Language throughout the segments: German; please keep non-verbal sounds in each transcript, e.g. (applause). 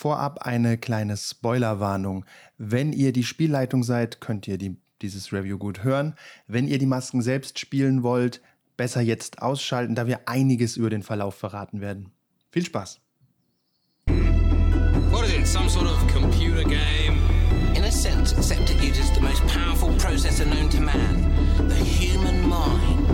Vorab eine kleine Spoilerwarnung. Wenn ihr die Spielleitung seid, könnt ihr die, dieses Review gut hören. Wenn ihr die Masken selbst spielen wollt, besser jetzt ausschalten, da wir einiges über den Verlauf verraten werden. Viel Spaß! What is it? Some sort of computer game? In a sense, except it uses the most powerful processor known to man the human mind.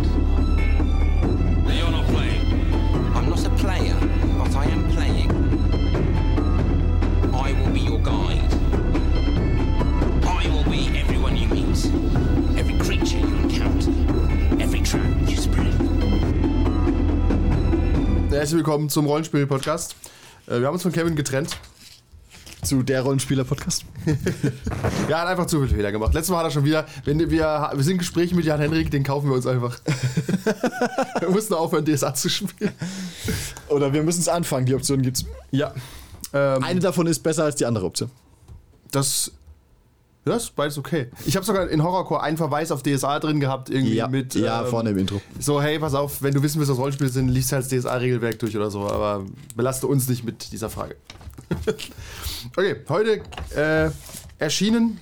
Every creature you encounter, every trap you spread. Herzlich willkommen zum Rollenspiel-Podcast. Äh, Wir haben uns von Kevin getrennt. Zu der Rollenspieler-Podcast. (laughs) Er hat einfach zu viele Fehler gemacht. Letztes Mal hat er schon wieder, wenn wir, wir sind in Gesprächen mit Jan Henrik, den kaufen wir uns einfach. (laughs) wir mussten aufhören, DSA zu spielen. Oder wir müssen es anfangen, die Option gibt's. Ja. Ähm, Eine davon ist besser als die andere Option. das, das ist beides okay. Ich habe sogar in Horrorcore einen Verweis auf DSA drin gehabt, irgendwie mit. ja ähm, vorne im Intro. So, hey, pass auf, wenn du wissen willst, was Rollenspiele sind, liest halt das DSA-Regelwerk durch oder so, aber belaste uns nicht mit dieser Frage. (laughs) okay, heute äh, erschienen.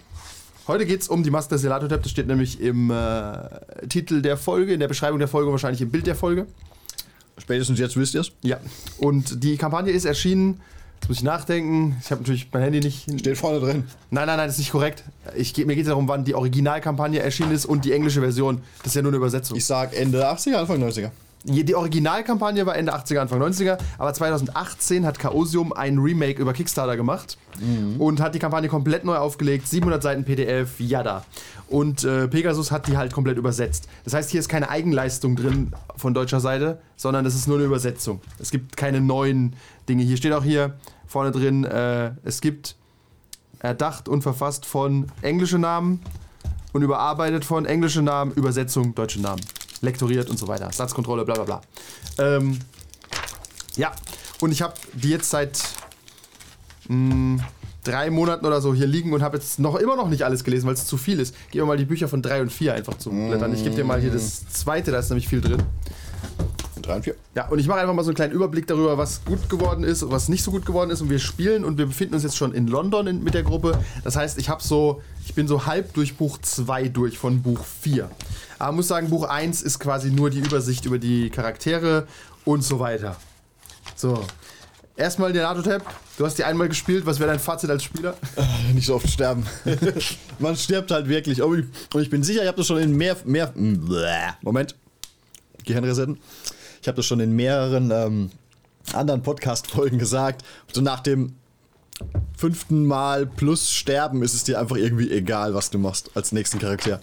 Heute geht es um die Maske des Selatotep. Das steht nämlich im äh, Titel der Folge, in der Beschreibung der Folge, wahrscheinlich im Bild der Folge. Spätestens jetzt wisst ihr es. Ja. Und die Kampagne ist erschienen. Jetzt muss ich nachdenken. Ich habe natürlich mein Handy nicht. Steht vorne drin. Nein, nein, nein, das ist nicht korrekt. Ich, mir geht es darum, wann die Originalkampagne erschienen ist und die englische Version. Das ist ja nur eine Übersetzung. Ich sag Ende 80er, Anfang 90er. Je- Die Originalkampagne war Ende 80er, Anfang 90er, aber 2018 hat Chaosium ein Remake über Kickstarter gemacht und hat die Kampagne komplett neu aufgelegt, 700 Seiten PDF, yada. Und äh, Pegasus hat die halt komplett übersetzt. Das heißt, hier ist keine Eigenleistung drin von deutscher Seite, sondern das ist nur eine Übersetzung. Es gibt keine neuen Dinge. Hier steht auch hier vorne drin, äh, es gibt erdacht und verfasst von englische Namen und überarbeitet von englische Namen, Übersetzung, deutsche Namen. Lektoriert und so weiter. Satzkontrolle, bla bla bla. Ähm, ja, und ich habe die jetzt seit mh, drei Monaten oder so hier liegen und habe jetzt noch immer noch nicht alles gelesen, weil es zu viel ist. Gib mir mal die Bücher von drei und vier einfach zum Blättern. Ich gebe dir mal hier das zweite, da ist nämlich viel drin. 3 und 4. Ja, und ich mache einfach mal so einen kleinen Überblick darüber, was gut geworden ist und was nicht so gut geworden ist. Und wir spielen und wir befinden uns jetzt schon in London in, mit der Gruppe. Das heißt, ich habe so, ich bin so halb durch Buch 2 durch von Buch 4. Aber muss sagen, Buch 1 ist quasi nur die Übersicht über die Charaktere und so weiter. So. Erstmal der NATO-Tab. Du hast die einmal gespielt. Was wäre dein Fazit als Spieler? Nicht so oft sterben. (laughs) Man stirbt halt wirklich. Oh, Und ich bin sicher, ich habe das schon in mehr. mehr. Moment. Gehirnresetten. Ich habe das schon in mehreren ähm, anderen Podcast-Folgen gesagt. So nach dem fünften Mal plus Sterben ist es dir einfach irgendwie egal, was du machst als nächsten Charakter.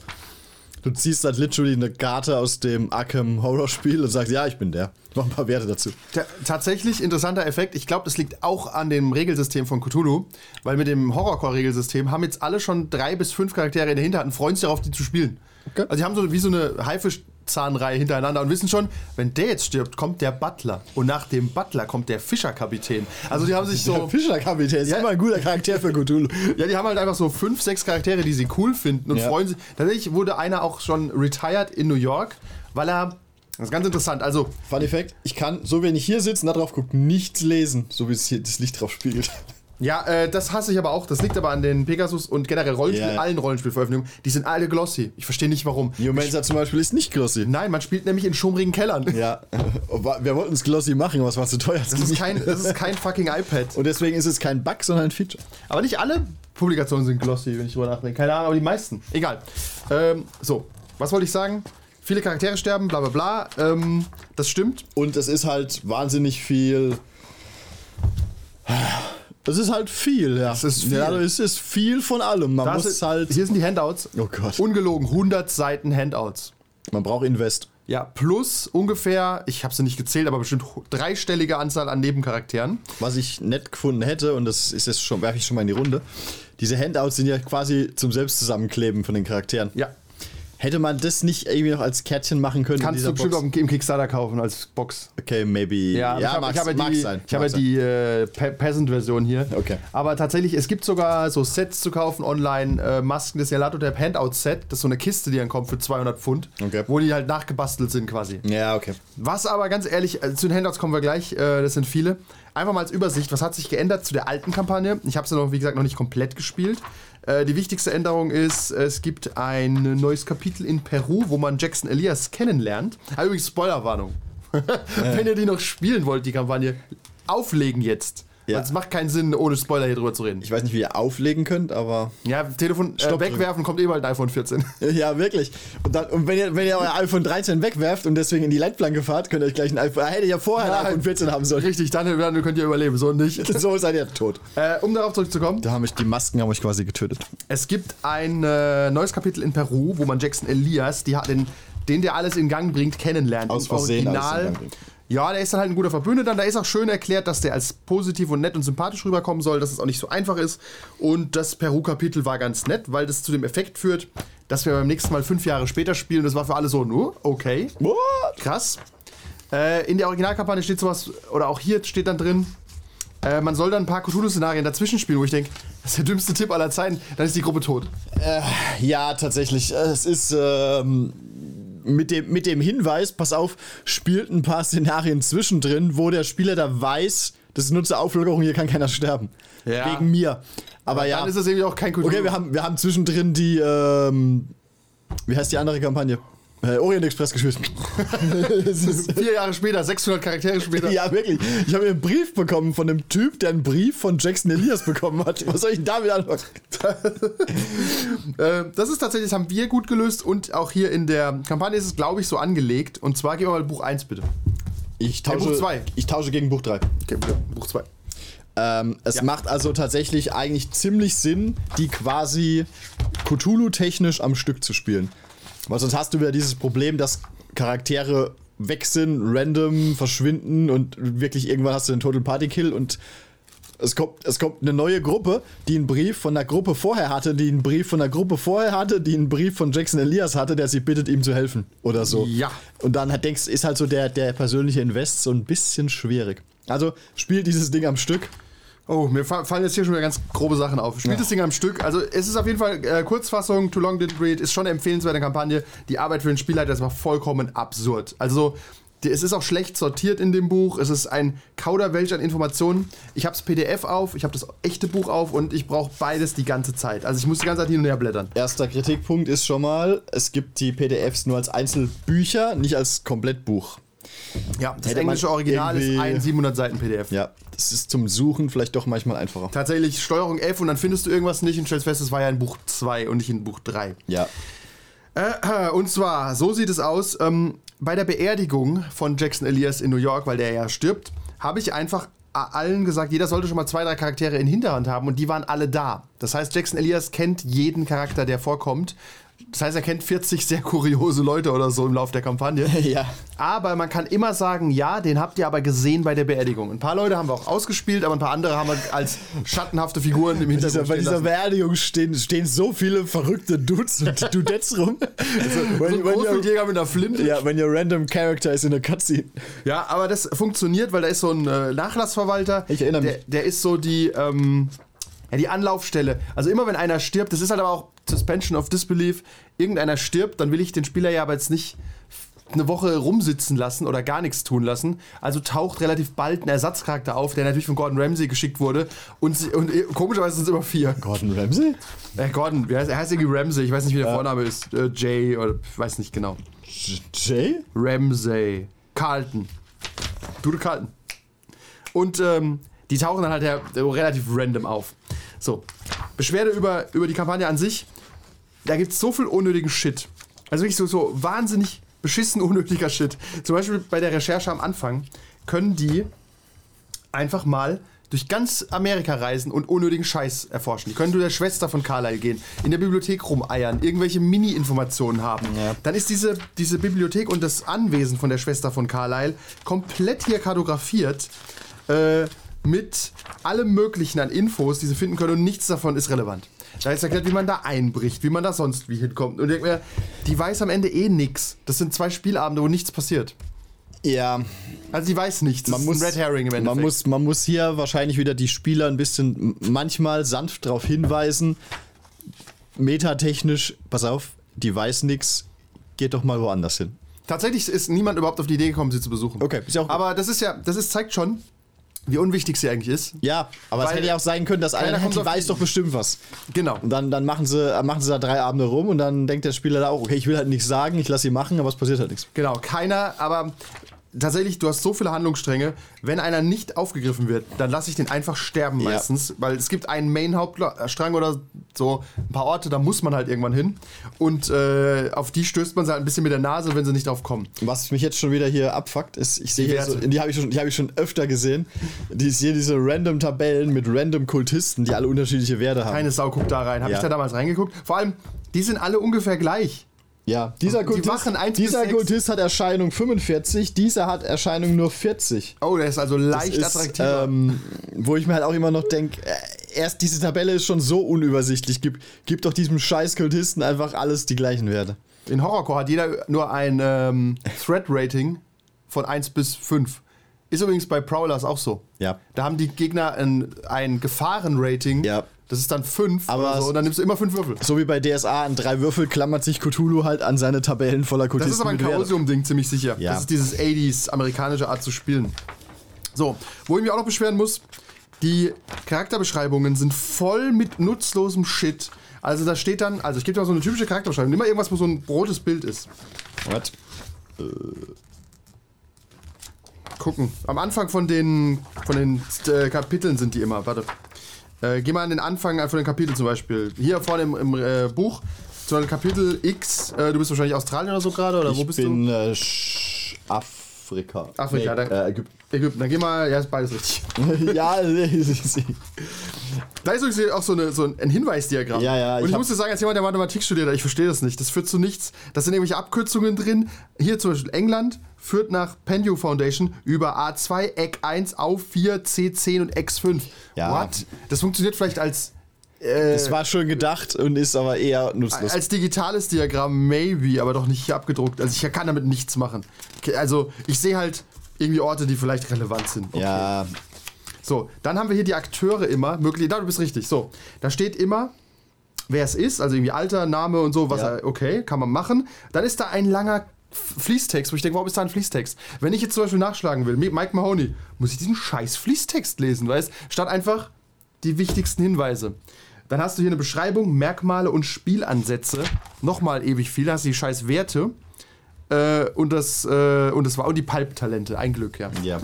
Du ziehst halt literally eine Karte aus dem Arkham Horror Spiel und sagst, ja, ich bin der. Mach ein paar Werte dazu. Ta- tatsächlich interessanter Effekt. Ich glaube, das liegt auch an dem Regelsystem von Cthulhu, weil mit dem Horrorcore-Regelsystem haben jetzt alle schon drei bis fünf Charaktere in der Hinterhand und freuen sich darauf, die zu spielen. Okay. Also die haben so wie so eine Haifischzahnreihe hintereinander und wissen schon, wenn der jetzt stirbt, kommt der Butler und nach dem Butler kommt der Fischerkapitän. Also die haben sich (laughs) so Der Fischerkapitän ist Ja. immer ein guter Charakter für Cthulhu. ja, die haben halt einfach so fünf, sechs Charaktere, die sie cool finden und Ja. freuen sich. Tatsächlich wurde einer auch schon retired in New York, weil er das ist ganz interessant. Also Fun Effekt, ich kann, so wenn ich hier sitze und da drauf gucke, nichts lesen, so wie es hier das Licht drauf spiegelt. Ja, äh, das hasse ich aber auch. Das liegt aber an den Pegasus und generell Rollenspiel, ja. allen Rollenspielveröffentlichungen. Die sind alle glossy. Ich verstehe nicht warum. Geomancer zum Beispiel ist nicht glossy. Nein, man spielt nämlich in schummrigen Kellern. Ja, (laughs) wir wollten es glossy machen, aber es war zu teuer. Das ist kein, das ist kein fucking iPad. und deswegen ist es kein Bug, sondern ein Feature. Aber nicht alle Publikationen sind glossy, wenn ich drüber nachdenke. Keine Ahnung, aber die meisten. Egal. Ähm, so, was wollte ich sagen? Viele Charaktere sterben, bla bla bla. Ähm, das stimmt. Und es ist halt wahnsinnig viel. Es ist halt viel, ja. Es ist viel. Ja, es ist viel von allem. Man Das muss ist, halt. hier sind die Handouts. Oh Gott. Ungelogen, 100 Seiten Handouts. Man braucht Invest. Ja, plus ungefähr, ich habe sie nicht gezählt, aber bestimmt dreistellige Anzahl an Nebencharakteren. Was ich nett gefunden hätte, und das ist jetzt schon, werfe ich schon mal in die Runde. Diese Handouts sind ja quasi zum Selbstzusammenkleben von den Charakteren. Ja, Hätte man das nicht irgendwie noch als Kärtchen machen können? Kannst du bestimmt Box? auch im Kickstarter kaufen als Box. Okay, maybe. Ja, aber ich habe ja die, sein. ich hab ja die äh, Pe Peasant-Version hier. Okay. Aber tatsächlich, es gibt sogar so Sets zu kaufen online. Äh, Masken des Yalatotep Handout-Set. Das ist so eine Kiste, die dann kommt für 200 Pfund. Okay. Wo die halt nachgebastelt sind quasi. Ja, okay. Was aber ganz ehrlich, äh, zu den Handouts kommen wir gleich, äh, das sind viele. Einfach mal als Übersicht, was hat sich geändert zu der alten Kampagne? Ich habe sie noch, wie gesagt, noch nicht komplett gespielt. Äh, die wichtigste Änderung ist, es gibt ein neues Kapitel in Peru, wo man Jackson Elias kennenlernt. Ah, übrigens, Spoilerwarnung. (laughs) Wenn ihr die noch spielen wollt, die Kampagne, auflegen jetzt. Ja. Weil Es macht keinen Sinn, ohne Spoiler hier drüber zu reden. Ich weiß nicht, wie ihr auflegen könnt, aber. Ja, Telefon äh, wegwerfen kommt eh bald ein iPhone 14. (laughs) Ja, wirklich. Und, dann, und wenn, ihr, wenn ihr euer iPhone 13 wegwerft und deswegen in die Leitplanke fahrt, könnt ihr euch gleich ein iPhone. Hätte ja vorher ein Ja. iPhone 14 haben sollen. Richtig, dann, dann könnt ihr überleben, so nicht. (laughs) So seid ihr tot. äh, um darauf zurückzukommen, Da haben mich die Masken haben euch quasi getötet. es gibt ein äh, neues Kapitel in Peru, wo man Jackson Elias, die, hat den, den der alles in Gang bringt, kennenlernt. Aus Versehen alles in Original. Gang bringt. Ja, der ist dann halt ein guter Verbündeter. Da ist auch schön erklärt, dass der als positiv und nett und sympathisch rüberkommen soll, dass es auch nicht so einfach ist. Und das Peru-Kapitel war ganz nett, weil das zu dem Effekt führt, dass wir beim nächsten Mal fünf Jahre später spielen. Das war für alle so, nur okay. What? Krass. Äh, in der Originalkampagne steht sowas, oder auch hier steht dann drin, äh, man soll dann ein paar Cthulhu-Szenarien dazwischen spielen, wo ich denke, das ist der dümmste Tipp aller Zeiten, dann ist die Gruppe tot. Ja, tatsächlich. Es ist ähm, mit, dem, mit dem Hinweis, pass auf, spielt ein paar Szenarien zwischendrin, wo der Spieler da weiß, das ist nur zur Auflockerung, hier kann keiner sterben. Ja. Wegen mir. Aber ja. Dann ist es irgendwie auch kein Cthulhu. Okay, wir haben, wir haben zwischendrin die, ähm, wie heißt die andere Kampagne? Äh, Orient Express (laughs) ist- Vier Jahre später, 600 Charaktere später. ja, wirklich. Ich habe einen Brief bekommen von einem Typ, der einen Brief von Jackson Elias bekommen hat. Was soll ich denn damit anfangen? (laughs) Äh, das ist tatsächlich, das haben wir gut gelöst und auch hier in der Kampagne ist es, glaube ich, so angelegt. Und zwar gehen wir mal Buch 1 bitte. Ich Buch tausche, zwei. ich tausche gegen Buch 3. Okay. Buch 2. Ähm, es Ja. macht also tatsächlich eigentlich ziemlich Sinn, die quasi Cthulhu-technisch am Stück zu spielen. Weil sonst hast du wieder dieses Problem, dass Charaktere weg sind, random verschwinden und wirklich irgendwann hast du einen Total Party Kill und es kommt, es kommt eine neue Gruppe, die einen Brief von der Gruppe vorher hatte, die einen Brief von der Gruppe vorher hatte, die einen Brief von Jackson Elias hatte, der sie bittet, ihm zu helfen. Oder so. Ja. Und dann hat, denkst, ist halt so der, der persönliche Invest so ein bisschen schwierig. Also spielt dieses Ding am Stück. Oh, mir fa- fallen jetzt hier schon wieder ganz grobe Sachen auf. Spielt das Ding am Stück. Also es ist auf jeden Fall äh, Kurzfassung, Too Long Didn't Read, ist schon eine empfehlenswerte Kampagne. Die Arbeit für den Spielleiter ist aber vollkommen absurd. Also die, es ist auch schlecht sortiert in dem Buch. Es ist ein Kauderwelsch an Informationen. Ich habe das PDF auf, ich habe das echte Buch auf und ich brauche beides die ganze Zeit. Also ich muss die ganze Zeit hin und her blättern. Erster Kritikpunkt ist schon mal, es gibt die PDFs nur als Einzelbücher, nicht als Komplettbuch. Ja, das Hätte englische Original ist ein 700 Seiten PDF. Ja, das ist zum Suchen vielleicht doch manchmal einfacher. Tatsächlich Steuerung F und dann findest du irgendwas nicht und stellst fest, es war ja in Buch 2 und nicht in Buch 3. Ja. Äh, und zwar, so sieht es aus. Ähm, bei der Beerdigung von Jackson Elias in New York, weil der ja stirbt, habe ich einfach allen gesagt, jeder sollte schon mal zwei, drei Charaktere in Hinterhand haben und die waren alle da. Das heißt, Jackson Elias kennt jeden Charakter, der vorkommt. Das heißt, er kennt 40 sehr kuriose Leute oder so im Laufe der Kampagne. (laughs) Ja. Aber man kann immer sagen, ja, den habt ihr aber gesehen bei der Beerdigung. Ein paar Leute haben wir auch ausgespielt, aber ein paar andere haben wir als schattenhafte Figuren im Bei dieser, Hintergrund bei dieser. Beerdigung stehen, stehen so viele verrückte Dudes und (laughs) Dudettes rum. So when, ein when, your, Großwildjäger mit einer Flinte. ja, when your random character is in a cutscene. Ja, aber das funktioniert, weil da ist so ein äh, Nachlassverwalter. Ich erinnere der, mich. Der ist so die, ähm, ja, die Anlaufstelle. Also immer wenn einer stirbt, das ist halt aber auch Suspension of Disbelief, irgendeiner stirbt, dann will ich den Spieler ja aber jetzt nicht eine Woche rumsitzen lassen oder gar nichts tun lassen. Also taucht relativ bald ein Ersatzcharakter auf, der natürlich von Gordon Ramsay geschickt wurde. Und, sie, und äh, komischerweise sind es immer vier. Gordon Ramsay? Äh, Gordon, wie heißt, er heißt irgendwie Ramsay, ich weiß nicht, wie der Vorname ist. Äh, Jay oder ich weiß nicht genau. Jay? Ramsay. Carlton. Dude Carlton. Und ähm, die tauchen dann halt ja, äh, relativ random auf. So. Beschwerde über, über die Kampagne an sich. Da gibt es so viel unnötigen Shit. Also wirklich so, so wahnsinnig beschissen (laughs) unnötiger Shit. Zum Beispiel bei der Recherche am Anfang können die einfach mal durch ganz Amerika reisen und unnötigen Scheiß erforschen. Die können zu der Schwester von Carlyle gehen, in der Bibliothek rumeiern, irgendwelche Mini-Informationen haben. Ja. Dann ist diese, diese Bibliothek und das Anwesen von der Schwester von Carlyle komplett hier kartografiert äh, mit allem Möglichen an Infos, die sie finden können und nichts davon ist relevant. Da ist erklärt, wie man da einbricht, wie man da sonst wie hinkommt. Und ich denk mir, die weiß am Ende eh nix. Das sind zwei Spielabende, wo nichts passiert. Ja, Also die weiß nichts. Das man ist muss, ein Red Herring im Endeffekt. man, muss, man muss hier wahrscheinlich wieder die Spieler ein bisschen manchmal sanft darauf hinweisen. Metatechnisch, pass auf, die weiß nix, geht doch mal woanders hin. Tatsächlich ist niemand überhaupt auf die Idee gekommen, sie zu besuchen. Okay, ist ja auch gut. Aber das ist ja, das ist, zeigt schon, wie unwichtig sie eigentlich ist. Ja, aber es hätte ja auch sein können, dass einer, die weiß doch bestimmt was. Genau. Und dann, dann machen, sie, machen sie da drei Abende rum und dann denkt der Spieler da auch, okay, ich will halt nichts sagen, ich lasse sie machen, aber es passiert halt nichts. Genau, keiner, aber tatsächlich, du hast so viele Handlungsstränge, wenn einer nicht aufgegriffen wird, dann lasse ich den einfach sterben Ja. meistens, weil es gibt einen Main-Hauptstrang oder so ein paar Orte, da muss man halt irgendwann hin und äh, auf die stößt man halt ein bisschen mit der Nase, wenn sie nicht drauf kommen. Was mich jetzt schon wieder hier abfuckt, ist, ich sehe hier so, die habe ich, schon- die hab ich schon öfter gesehen, die ist hier diese random Tabellen mit random Kultisten, die alle unterschiedliche Werte haben. Keine Sau guckt da rein. Habe Ja. ich da damals reingeguckt? Vor allem, die sind alle ungefähr gleich. Ja, dieser Die Kultist, bis dieser. Kultist hat Erscheinung 45, dieser hat Erscheinung nur 40. Oh, der ist also leicht ist, attraktiver. ähm, wo ich mir halt auch immer noch denke, äh, erst diese Tabelle ist schon so unübersichtlich. Gib, gib doch diesem scheiß Kultisten einfach alles die gleichen Werte. In Horrorcore hat jeder nur ein ähm, Threat-Rating von 1 bis 5. Ist übrigens bei Prowlers auch so. Ja. Da haben die Gegner ein, ein Gefahren-Rating. Ja. Das ist dann 5 Aber so. Und dann nimmst du immer 5 Würfel. So wie bei DSA an drei Würfel klammert sich Cthulhu halt an seine Tabellen voller Das Kultisten. ist aber ein. Chaosium-Ding, ziemlich sicher. Ja. Das ist dieses 80s amerikanische Art zu spielen. So, wo ich mich auch noch beschweren muss, die Charakterbeschreibungen sind voll mit nutzlosem Shit. Also da steht dann, also ich gebe dir mal so eine typische Charakterbeschreibung, immer irgendwas, wo so ein rotes Bild ist. What? gucken. Am Anfang von den, von den äh, Kapiteln sind die immer. Warte. Äh, geh mal an den Anfang von den Kapiteln zum Beispiel. Hier vorne im, im äh, Buch, zu einem Kapitel X. Äh, du bist wahrscheinlich Australien oder so gerade, oder wo Ich bist bin äh, Sch- Afrika. Afrika, Nee, dann- äh, Ägypten. Ägypten. Dann geh mal, ja, ist beides richtig. (laughs) ja, (laughs) Da ist übrigens auch so, eine, so ein Hinweisdiagramm. Ja, ja, Und ich ich muss dir sagen, als jemand, der Mathematik studiert hat, ich verstehe das nicht. Das führt zu nichts. Das sind irgendwelche Abkürzungen drin. Hier zum Beispiel England führt nach Pendew Foundation über A2, Eck 1 auf 4, C10 und X5. Ja. What? Das funktioniert vielleicht als es war schon gedacht und ist aber eher nutzlos. Als digitales Diagramm maybe, aber doch nicht hier abgedruckt. Also ich kann damit nichts machen. Also ich sehe halt irgendwie Orte, die vielleicht relevant sind. Okay. Ja, So, dann haben wir hier die Akteure immer. Möglich, da du bist richtig. So, da steht immer, wer es ist, also irgendwie Alter, Name und so, was Ja. er, okay, kann man machen. Dann ist da ein langer Fließtext, wo ich denke, warum ist da ein Fließtext? Wenn ich jetzt zum Beispiel nachschlagen will, Mi- Mike Mahoney, muss ich diesen scheiß Fließtext lesen, weißt Statt einfach die wichtigsten Hinweise. Dann hast du hier eine Beschreibung, Merkmale und Spielansätze. Nochmal ewig viel, hast du die scheiß Werte. Äh, und das, äh, und das war, und die Pulp-Talente, ein Glück, ja. ja.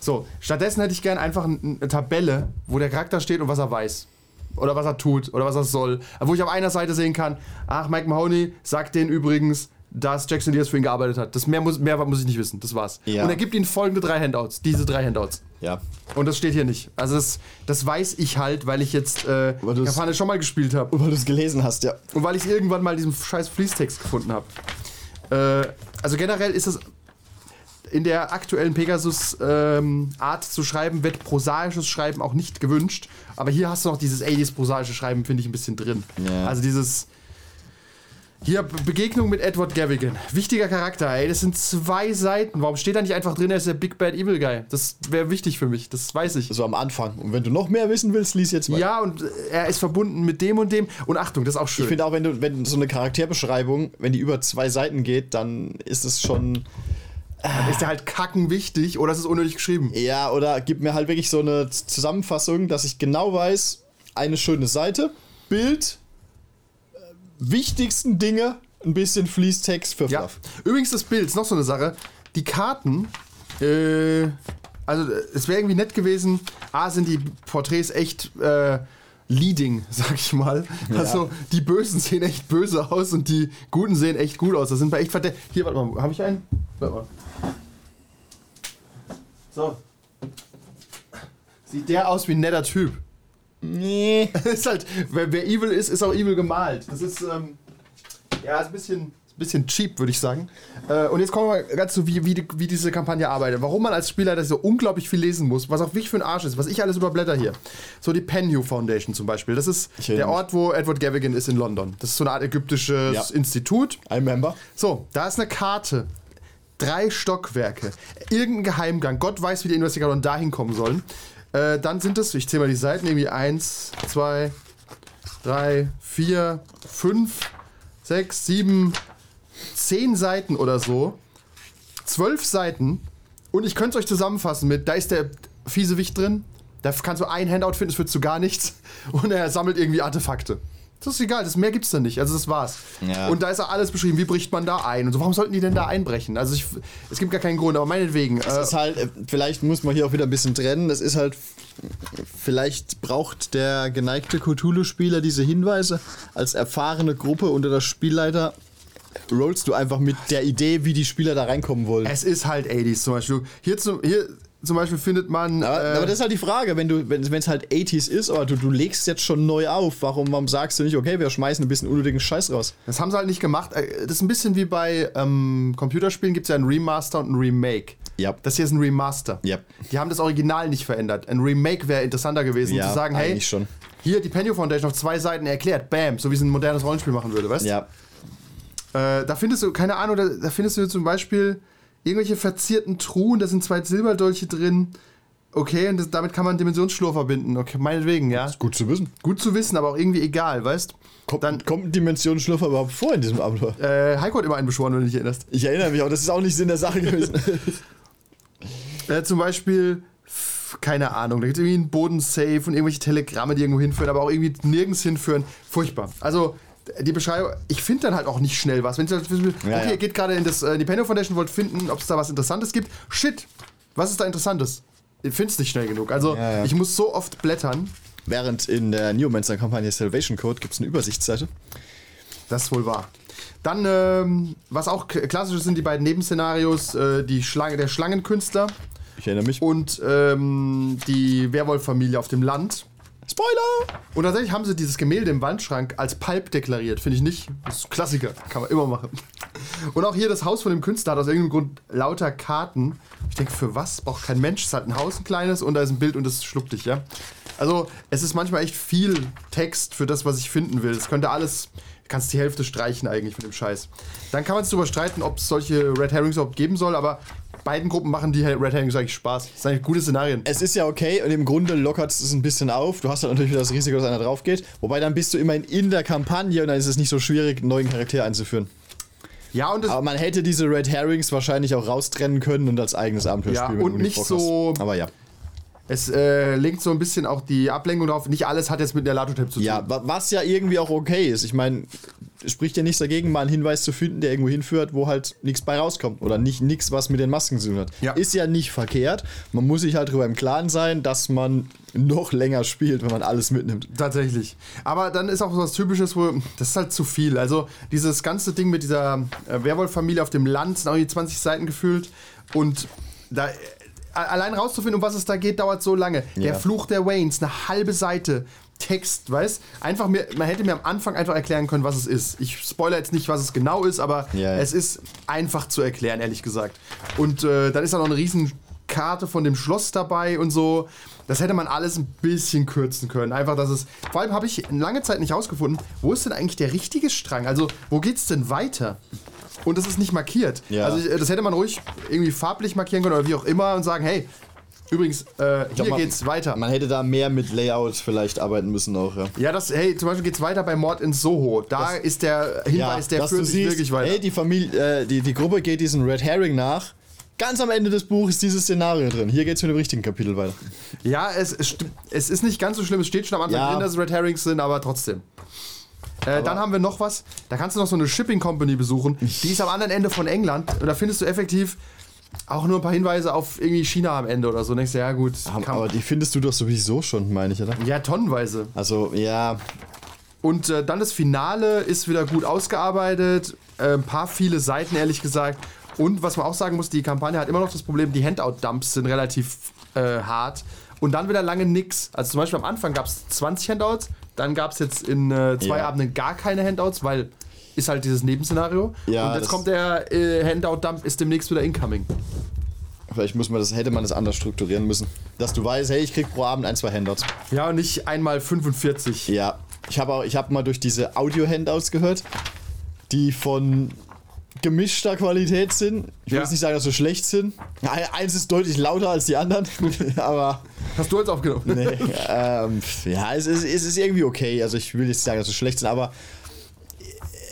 So, stattdessen hätte ich gern einfach ein- eine Tabelle, wo der Charakter steht und was er weiß. Oder was er tut oder was er soll. Wo ich auf einer Seite sehen kann, ach, Mike Mahoney sagt denen übrigens, dass Jackson Diaz für ihn gearbeitet hat. Das mehr muss, mehr muss ich nicht wissen, das war's. Ja. Und er gibt ihnen folgende drei Handouts, diese drei Handouts. Ja. Und das steht hier nicht. Also das, das weiß ich halt, weil ich jetzt äh, Weil Kampagne schon mal gespielt habe. Weil du es gelesen hast, ja. Und weil ich irgendwann mal diesen scheiß Fließtext gefunden habe. Äh, also generell ist es in der aktuellen Pegasus-Art zu schreiben, wird prosaisches Schreiben auch nicht gewünscht. Aber hier hast du noch dieses 80s prosaische Schreiben, finde ich ein bisschen drin. Ja. Also dieses. Hier Be- Begegnung mit Edward Gavigan. Wichtiger Charakter, ey. Das sind zwei Seiten. Warum steht da nicht einfach drin, er ist der Big Bad Evil Guy? Das wäre wichtig für mich, das weiß ich. So am Anfang. Und wenn du noch mehr wissen willst, lies jetzt mal. Ja, und er ist verbunden mit dem und dem. Und Achtung, das ist auch schön. Ich finde auch, wenn du, wenn so eine Charakterbeschreibung, wenn die über zwei Seiten geht, dann ist es schon. Dann ist der halt kacken wichtig oder es ist unnötig geschrieben. Ja, oder gib mir halt wirklich so eine Zusammenfassung, dass ich genau weiß, eine schöne Seite, Bild, äh, wichtigsten Dinge, ein bisschen Fließtext für Ja. Fluff. Übrigens das Bild, ist noch so eine Sache. Die Karten, äh, also es wäre irgendwie nett gewesen, A, sind die Porträts echt äh, leading, (laughs) sag ich mal. Also die Bösen (laughs) sehen echt böse aus und die Guten sehen echt gut aus. Das sind bei echt verdammt. Hier, warte mal, habe ich einen? Warte mal. So. Sieht der aus wie ein netter Typ. Nee. (laughs) ist halt, wer, wer evil ist, ist auch evil gemalt. Das ist, ähm, ja, ist ein bisschen, bisschen cheap, würde ich sagen. Äh, und jetzt kommen wir ganz zu, wie, wie, wie diese Kampagne arbeitet. Warum man als Spieler das so unglaublich viel lesen muss, was auch wichtig für ein Arsch ist, was ich alles überblätter hier. So die Penhew Foundation zum Beispiel. Das ist der Ort, wo Edward Gavigan ist in London. Das ist so eine Art ägyptisches Ja. Institut. Ein Member. So, da ist eine Karte. Drei Stockwerke. Irgendein Geheimgang. Gott weiß, wie die Investigatoren da hinkommen sollen. Äh, dann sind es, ich zähle mal die Seiten, irgendwie eins, zwei, drei, vier, fünf, sechs, sieben, zehn Seiten oder so. Zwölf Seiten. Und ich könnte es euch zusammenfassen mit, da ist der Fiesewicht drin. Da kannst du ein Handout finden, das führt zu gar nichts. (laughs) Und er sammelt irgendwie Artefakte. Das ist egal, das mehr gibt's da nicht. Also das war's. Ja. Und da ist ja alles beschrieben, wie bricht man da ein und so. Warum sollten die denn da einbrechen? Also ich, es gibt gar keinen Grund, aber meinetwegen. Es Äh, ist halt, äh, vielleicht muss man hier auch wieder ein bisschen trennen. Es ist halt, vielleicht braucht der geneigte Cthulhu-Spieler diese Hinweise. Als erfahrene Gruppe unter der Spielleiter rollst du einfach mit der Idee, wie die Spieler da reinkommen wollen. es ist halt 80s zum Beispiel. Hier zum, hier zum Beispiel findet man. Aber, äh, aber das ist halt die Frage, wenn du, wenn es halt 80s ist, aber du, du legst jetzt schon neu auf, warum, warum sagst du nicht, okay, wir schmeißen ein bisschen unnötigen Scheiß raus? Das haben sie halt nicht gemacht. Äh, Das ist ein bisschen wie bei ähm, Computerspielen gibt es ja ein Remaster und ein Remake. Ja. Das hier ist ein Remaster. Ja. Die haben das Original nicht verändert. Ein Remake wäre interessanter gewesen, Ja, zu sagen, hey, schon. hier die Penio Foundation auf zwei Seiten erklärt, bam, so wie es ein modernes Rollenspiel machen würde, weißt du? Ja. Äh, da findest du, keine Ahnung, da, da findest du zum Beispiel irgendwelche verzierten Truhen, da sind zwei Silberdolche drin. Okay, und das, damit kann man Dimensionsschlur verbinden. Okay, meinetwegen, ja. Gut zu wissen. Gut zu wissen, aber auch irgendwie egal, weißt Kommt, Dann- kommt ein Dimensionsschlürfer überhaupt vor in diesem Abenteuer? äh, Heiko hat immer einen beschworen, wenn du dich erinnerst. Ich erinnere mich, aber das ist auch nicht Sinn der Sache gewesen. (laughs) Äh, zum Beispiel, keine Ahnung, da gibt es irgendwie einen Bodensafe und irgendwelche Telegramme, die irgendwo hinführen, aber auch irgendwie nirgends hinführen. Furchtbar. Also, die Beschreibung, ich finde dann halt auch nicht schnell was. Wenn ich okay, Ja, ja. ihr geht gerade in das, äh, die Penny Foundation, wollt finden, ob es da was Interessantes gibt. Shit, was ist da Interessantes? Ich finde es nicht schnell genug. Also, Ja, ich muss so oft blättern. Während in der Neomancer-Kampagne Salvation Code gibt es eine Übersichtsseite. Das ist wohl wahr. Dann, ähm, was auch klassisch ist, sind die beiden Nebenszenarios, äh, die Schlange, der Schlangenkünstler Ich erinnere mich. und ähm, die Werwolf-Familie auf dem Land. Spoiler! Und tatsächlich haben sie dieses Gemälde im Wandschrank als Pulp deklariert. Finde ich nicht. Das ist Klassiker. Kann man immer machen. Und auch hier das Haus von dem Künstler hat aus irgendeinem Grund lauter Karten. Ich denke, für was? Braucht kein Mensch. Es halt ein Haus, ein kleines, und da ist ein Bild und das schluckt dich, ja. Also, es ist manchmal echt viel Text für das, was ich finden will. Es könnte alles. Du kannst die Hälfte streichen eigentlich mit dem Scheiß. Dann kann man sich darüber streiten, ob es solche Red Herrings überhaupt geben soll, aber beiden Gruppen machen die Red Herrings eigentlich Spaß. Das sind eigentlich gute Szenarien. Es ist ja okay und im Grunde lockert es ein bisschen auf. Du hast halt natürlich wieder das Risiko, dass einer drauf geht. Wobei dann bist du immerhin in der Kampagne und dann ist es nicht so schwierig, einen neuen Charakter einzuführen. Ja, und Aber man hätte diese Red Herrings wahrscheinlich auch raustrennen können und als eigenes Abenteuer Ja, spielen. wenn und nicht so- Hast. Aber ja. Es äh, lenkt so ein bisschen auch die Ablenkung drauf. Nicht alles hat jetzt mit der Latotap zu tun. Ja, wa- was ja irgendwie auch okay ist. Ich meine, es spricht ja nichts dagegen, mal einen Hinweis zu finden, der irgendwo hinführt, wo halt nichts bei rauskommt. Oder nicht nichts, was mit den Masken zu tun hat. Ja. Ist ja nicht verkehrt. Man muss sich halt darüber im Klaren sein, dass man noch länger spielt, wenn man alles mitnimmt. Tatsächlich. Aber dann ist auch so was Typisches, wo das ist halt zu viel. Also dieses ganze Ding mit dieser äh, Werwolf-Familie auf dem Land sind auch die 20 Seiten gefüllt. Und da allein rauszufinden, um was es da geht, dauert so lange. Der Ja. Fluch der Waynes, eine halbe Seite. Text, weißt? Einfach mir, man hätte mir am Anfang einfach erklären können, was es ist. Ich spoilere jetzt nicht, was es genau ist, aber Ja, ja. es ist einfach zu erklären, ehrlich gesagt. Und äh, dann ist da noch eine riesen Karte von dem Schloss dabei und so. Das hätte man alles ein bisschen kürzen können. Einfach, dass es. Vor allem habe ich lange Zeit nicht rausgefunden, wo ist denn eigentlich der richtige Strang? Also, wo geht's denn weiter? Und das ist nicht markiert. Ja. Also, ich, das hätte man ruhig irgendwie farblich markieren können oder wie auch immer und sagen: hey, übrigens, äh, hier glaub, man- geht's weiter. Man hätte da mehr mit Layout vielleicht arbeiten müssen auch, ja. ja, das, hey, zum Beispiel geht's weiter bei Mord in Soho. Da ist der Hinweis, der dass führt sich siehst, wirklich weiter. Hey, die Familie, äh, die, die Gruppe geht diesen Red Herring nach. Ganz am Ende des Buches ist dieses Szenario drin. Hier geht's mit dem richtigen Kapitel weiter. Ja, es, es, es ist nicht ganz so schlimm. Es steht schon am Anfang Ja. drin, dass es Red Herrings sind, aber trotzdem. Äh, dann haben wir noch was. Da kannst du noch so eine Shipping Company besuchen. (laughs) Die ist am anderen Ende von England. Und da findest du effektiv auch nur ein paar Hinweise auf irgendwie China am Ende oder so. Denkst du, ja gut. kann- Aber die findest du doch sowieso schon, meine ich, oder? ja, tonnenweise. Also, ja, Und äh, dann das Finale ist wieder gut ausgearbeitet. Äh, ein paar viele Seiten, ehrlich gesagt. Und was man auch sagen muss, die Kampagne hat immer noch das Problem, die Handout-Dumps sind relativ äh, hart. Und dann wieder lange nix. Also zum Beispiel am Anfang gab es 20 Handouts, dann gab es jetzt in äh, zwei Ja. Abenden gar keine Handouts, weil ist halt dieses Nebenszenario. Ja, Und jetzt kommt der äh, Handout-Dump, ist demnächst wieder incoming. vielleicht muss man das, hätte man das anders strukturieren müssen. Dass du weißt, hey, ich krieg pro Abend ein, zwei Handouts. Ja, und nicht einmal 45. Ja, ich habe ich hab mal durch diese Audio-Handouts gehört, die von gemischter Qualität sind. Ich will Ja. jetzt nicht sagen, dass sie schlecht sind. Eins ist deutlich lauter als die anderen, (laughs) aber Hast du jetzt aufgenommen? nee, ähm, ja, es ist, es ist irgendwie okay. Also ich will jetzt nicht sagen, dass sie schlecht sind, aber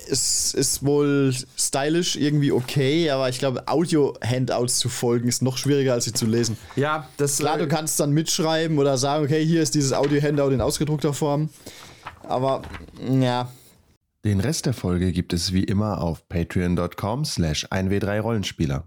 es ist wohl stylisch irgendwie okay, aber ich glaube, Audio-Handouts zu folgen ist noch schwieriger, als sie zu lesen. Ja, das Klar, äh, du kannst dann mitschreiben oder sagen, okay, hier ist dieses Audio-Handout in ausgedruckter Form. Aber, ja. Den Rest der Folge gibt es wie immer auf patreon.com slash 1w3rollenspieler.